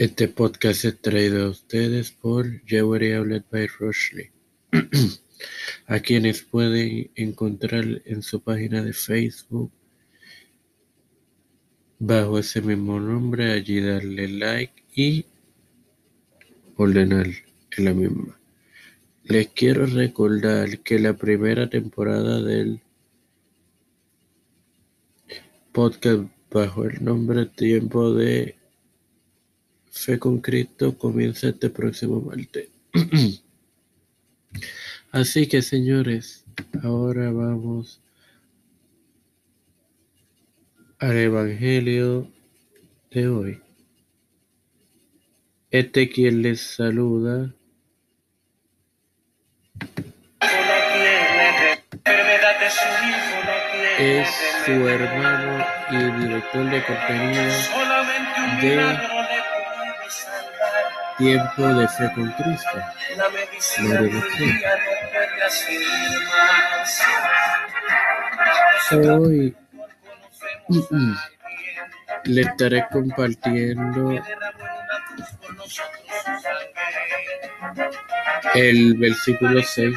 Este podcast es traído a ustedes por Jewelry Outlet by Rushley, a quienes pueden encontrar en su página de Facebook bajo ese mismo nombre, allí darle like y ordenar en la misma. Les quiero recordar que la primera temporada del podcast bajo el nombre Tiempo de Fe con Cristo comienza este próximo martes. Así que señores, ahora vamos al Evangelio de hoy. Este quien les saluda es su hermano y director de contenido de Tiempo de fe con Cristo. Hoy le estaré compartiendo el versículo 6,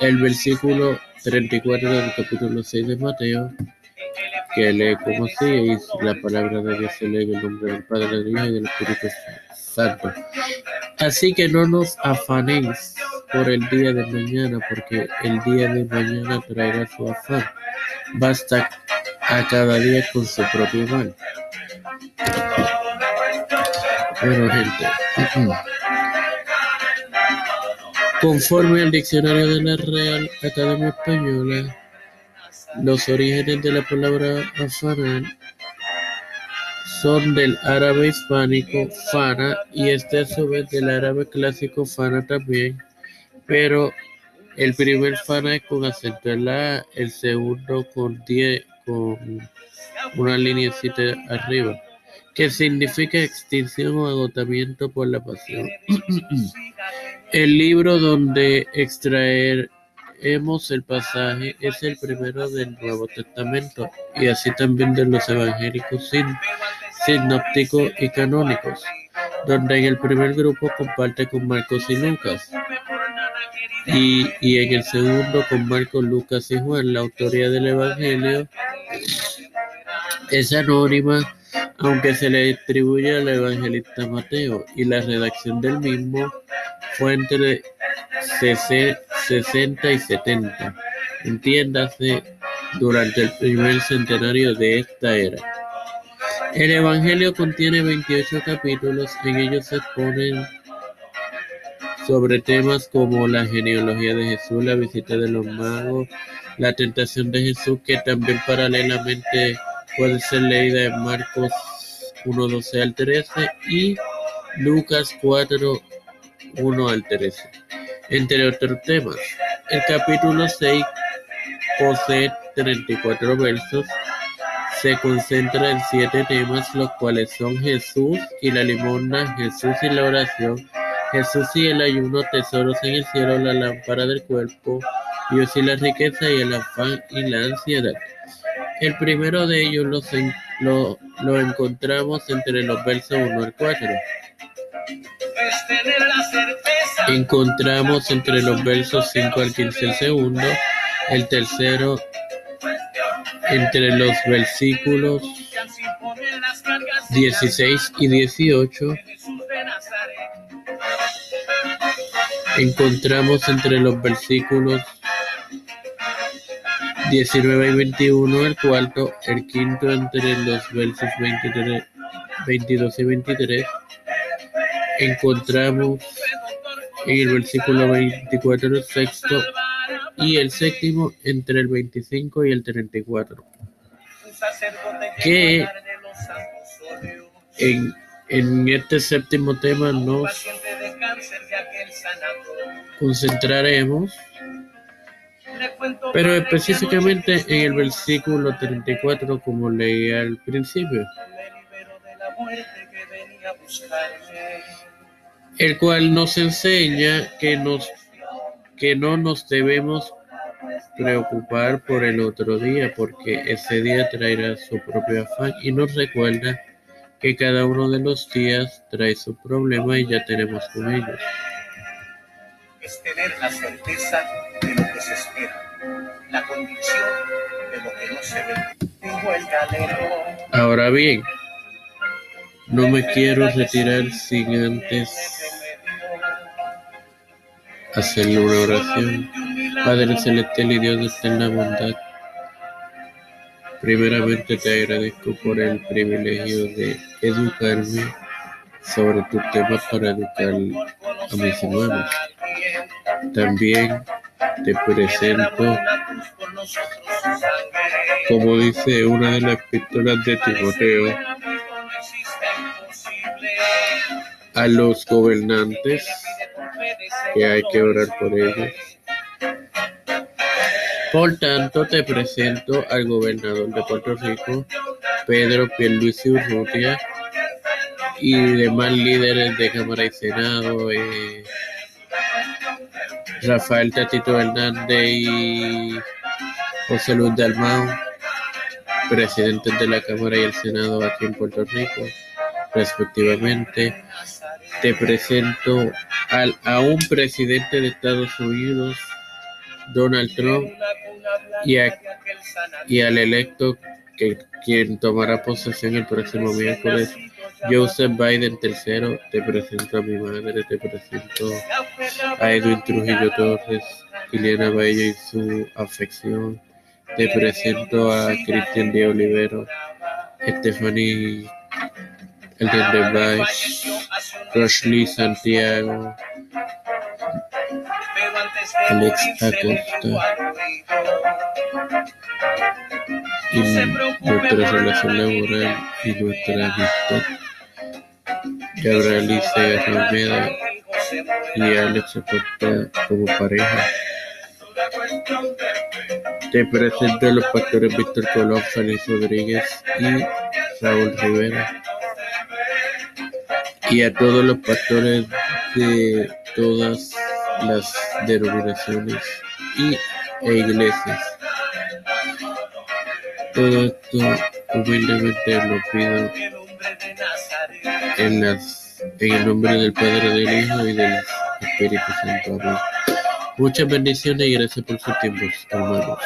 el versículo 34 del capítulo 6 de Mateo, que lee como sigue, y la palabra de Dios se lee en el nombre del Padre, del Hijo y del Espíritu Santo. Así que no nos afanéis por el día de mañana, porque el día de mañana traerá su afán. Basta a cada día con su propio mal. Bueno, gente. Conforme al diccionario de la Real Academia Española, los orígenes de la palabra afanar son del árabe hispánico fana y este a su vez del árabe clásico fana también, pero el primer fana es con acento en la el segundo con, die, con una lineacita arriba, que significa extinción o agotamiento por la pasión. el libro donde extraeremos el pasaje es el primero del Nuevo Testamento y así también de los evangélicos sin sinópticos y canónicos, donde en el primer grupo comparte con Marcos y Lucas, y, y en el segundo con Marcos, Lucas y Juan. La autoría del Evangelio es anónima, aunque se le atribuye al evangelista Mateo, y la redacción del mismo fue entre 60 y 70, entiéndase, durante el primer centenario de esta era. El Evangelio contiene veintiocho capítulos, en ellos se exponen sobre temas como la genealogía de Jesús, la visita de los magos, la tentación de Jesús, que también paralelamente puede ser leída en Marcos 1, 12 al 13 y Lucas 4, 1 al 13, entre otros temas. El capítulo 6 posee 34 versos se concentra en siete temas, los cuales son Jesús y la limosna, Jesús y la oración, Jesús y el ayuno, tesoros en el cielo, la lámpara del cuerpo, Dios y la riqueza y el afán y la ansiedad. El primero de ellos lo, lo encontramos entre los versos 1 al 4. Encontramos entre los versos 5 al 15 el segundo, el tercero entre los versículos 16 y 18 encontramos entre los versículos 19 y 21 el cuarto, el quinto entre los versos 23, 22 y 23 encontramos en el versículo 24 el sexto y el séptimo entre el 25 y el 34. Que en, en este séptimo tema nos concentraremos, pero específicamente en el versículo 34 como leí al principio, el cual nos enseña que nos que no nos debemos preocupar por el otro día, porque ese día traerá su propio afán y nos recuerda que cada uno de los días trae su problema y ya tenemos con ellos. Es tener la certeza de lo que se espera, la convicción de lo que no se ve. Ahora bien, no me quiero retirar sin antes hacerle una oración. Padre Celestial y Dios de eterna bondad, primeramente te agradezco por el privilegio de educarme sobre tus temas para educar a mis hermanos. También te presento, como dice una de las epístolas de Timoteo, a los gobernantes que hay que orar por ellos. Por tanto, te presento al gobernador de Puerto Rico, Pedro Pierluisi Urrutia, y demás líderes de Cámara y Senado, eh, Rafael Tatito Hernández y José Luis Dalmau, presidentes de la Cámara y el Senado aquí en Puerto Rico, respectivamente. Te presento al, a un presidente de Estados Unidos, Donald Trump, y, a, y al electo que quien tomará posesión el próximo miércoles, Joseph Biden III, te presento a mi madre, te presento a Edwin Trujillo Torres, Liliana Bello y su afección, te presento a Cristian de Olivero, Stephanie Elden Rosely Santiago, Alex Acosta y nuestra relación laboral y nuestra amistad. Gabriel Romeda y Alex Acosta como pareja. Te presento a los pastores Víctor Colón, Félix Rodríguez y Raúl Rivera. Y a todos los pastores de todas las denominaciones y, e iglesias. Todo esto humildemente lo pido en, las, en el nombre del Padre, del Hijo y del Espíritu Santo. Amén. Muchas bendiciones y gracias por sus tiempos, hermanos.